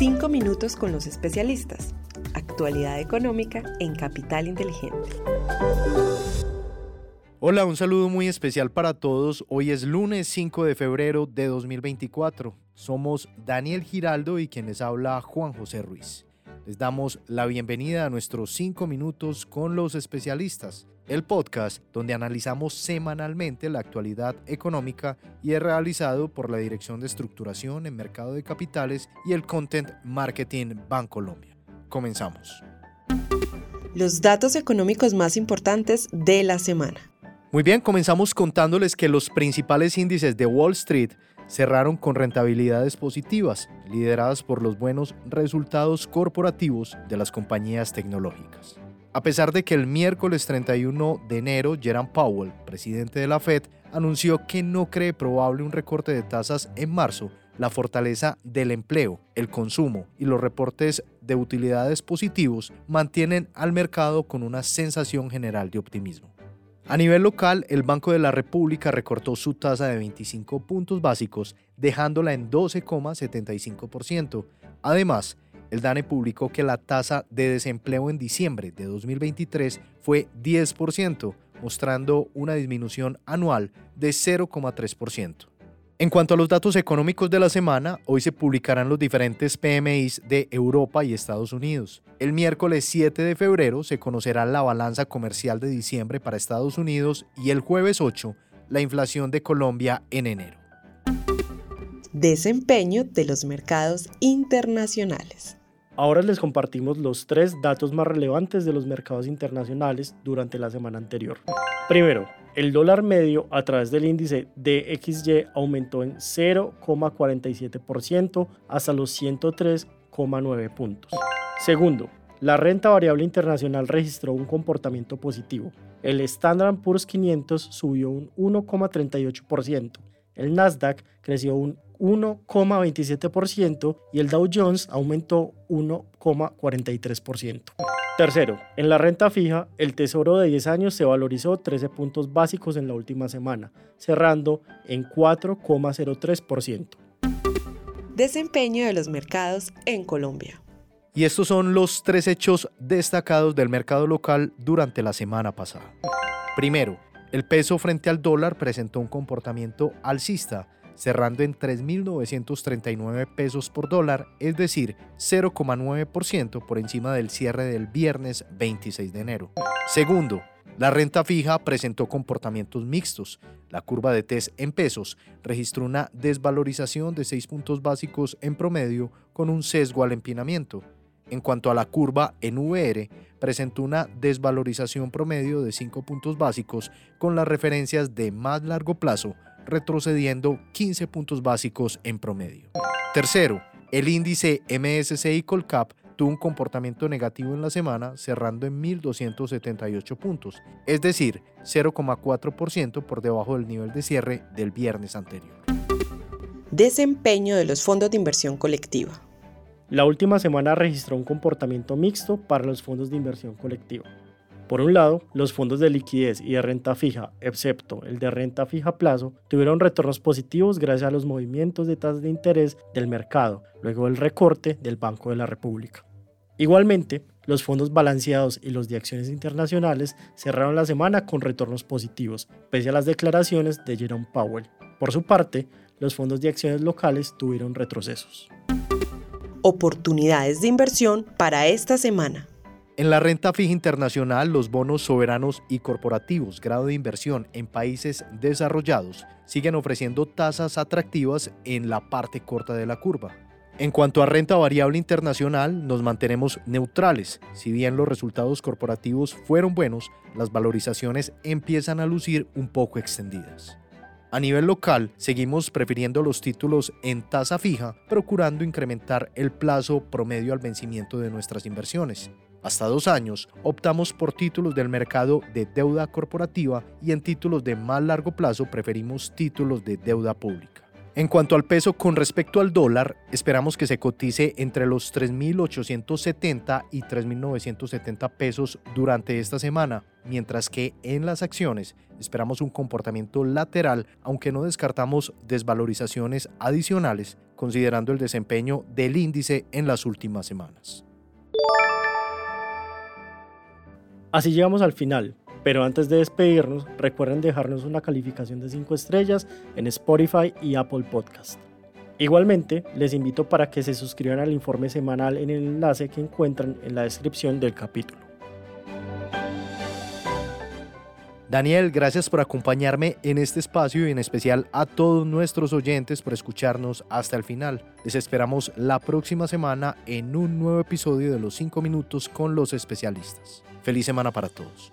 Cinco minutos con los especialistas. Actualidad económica en Capital Inteligente. Hola, un saludo muy especial para todos. Hoy es lunes 5 de febrero de 2024. Somos Daniel Giraldo y quien les habla Juan José Ruiz. Les damos la bienvenida a nuestros 5 minutos con los especialistas, el podcast donde analizamos semanalmente la actualidad económica y es realizado por la Dirección de Estructuración en Mercado de Capitales y el Content Marketing Bancolombia. Comenzamos. Los datos económicos más importantes de la semana. Muy bien, comenzamos contándoles que los principales índices de Wall Street cerraron con rentabilidades positivas, lideradas por los buenos resultados corporativos de las compañías tecnológicas. A pesar de que el miércoles 31 de enero Jerome Powell, presidente de la Fed, anunció que no cree probable un recorte de tasas en marzo, la fortaleza del empleo, el consumo y los reportes de utilidades positivos mantienen al mercado con una sensación general de optimismo. A nivel local, el Banco de la República recortó su tasa de 25 puntos básicos, dejándola en 12,75%. Además, el DANE publicó que la tasa de desempleo en diciembre de 2023 fue 10%, mostrando una disminución anual de 0,3%. En cuanto a los datos económicos de la semana, hoy se publicarán los diferentes PMIs de Europa y Estados Unidos. El miércoles 7 de febrero se conocerá la balanza comercial de diciembre para Estados Unidos y el jueves 8 la inflación de Colombia en enero. Desempeño de los mercados internacionales. Ahora les compartimos los tres datos más relevantes de los mercados internacionales durante la semana anterior. Primero, el dólar medio a través del índice DXY aumentó en 0,47% hasta los 103,9 puntos. Segundo, la renta variable internacional registró un comportamiento positivo. El Standard Poor's 500 subió un 1,38%, el Nasdaq creció un 1,27% y el Dow Jones aumentó 1,43%. Tercero, en la renta fija, el tesoro de 10 años se valorizó 13 puntos básicos en la última semana, cerrando en 4,03%. Desempeño de los mercados en Colombia. Y estos son los tres hechos destacados del mercado local durante la semana pasada. Primero, el peso frente al dólar presentó un comportamiento alcista cerrando en 3.939 pesos por dólar, es decir, 0,9% por encima del cierre del viernes 26 de enero. Segundo, la renta fija presentó comportamientos mixtos. La curva de TES en pesos registró una desvalorización de 6 puntos básicos en promedio con un sesgo al empinamiento. En cuanto a la curva en VR, presentó una desvalorización promedio de 5 puntos básicos con las referencias de más largo plazo retrocediendo 15 puntos básicos en promedio. Tercero, el índice MSCI Colcap tuvo un comportamiento negativo en la semana, cerrando en 1.278 puntos, es decir, 0,4% por debajo del nivel de cierre del viernes anterior. Desempeño de los fondos de inversión colectiva. La última semana registró un comportamiento mixto para los fondos de inversión colectiva. Por un lado, los fondos de liquidez y de renta fija, excepto el de renta fija plazo, tuvieron retornos positivos gracias a los movimientos de tasas de interés del mercado, luego del recorte del Banco de la República. Igualmente, los fondos balanceados y los de acciones internacionales cerraron la semana con retornos positivos, pese a las declaraciones de Jerome Powell. Por su parte, los fondos de acciones locales tuvieron retrocesos. Oportunidades de inversión para esta semana. En la renta fija internacional, los bonos soberanos y corporativos grado de inversión en países desarrollados siguen ofreciendo tasas atractivas en la parte corta de la curva. En cuanto a renta variable internacional, nos mantenemos neutrales. Si bien los resultados corporativos fueron buenos, las valorizaciones empiezan a lucir un poco extendidas. A nivel local, seguimos prefiriendo los títulos en tasa fija, procurando incrementar el plazo promedio al vencimiento de nuestras inversiones hasta dos años, optamos por títulos del mercado de deuda corporativa y en títulos de más largo plazo preferimos títulos de deuda pública. En cuanto al peso con respecto al dólar, esperamos que se cotice entre los 3.870 y 3.970 pesos durante esta semana, mientras que en las acciones esperamos un comportamiento lateral, aunque no descartamos desvalorizaciones adicionales considerando el desempeño del índice en las últimas semanas. Así llegamos al final, pero antes de despedirnos, recuerden dejarnos una calificación de 5 estrellas en Spotify y Apple Podcast. Igualmente, les invito para que se suscriban al informe semanal en el enlace que encuentran en la descripción del capítulo. Daniel, gracias por acompañarme en este espacio y en especial a todos nuestros oyentes por escucharnos hasta el final. Les esperamos la próxima semana en un nuevo episodio de los 5 minutos con los especialistas. Feliz semana para todos.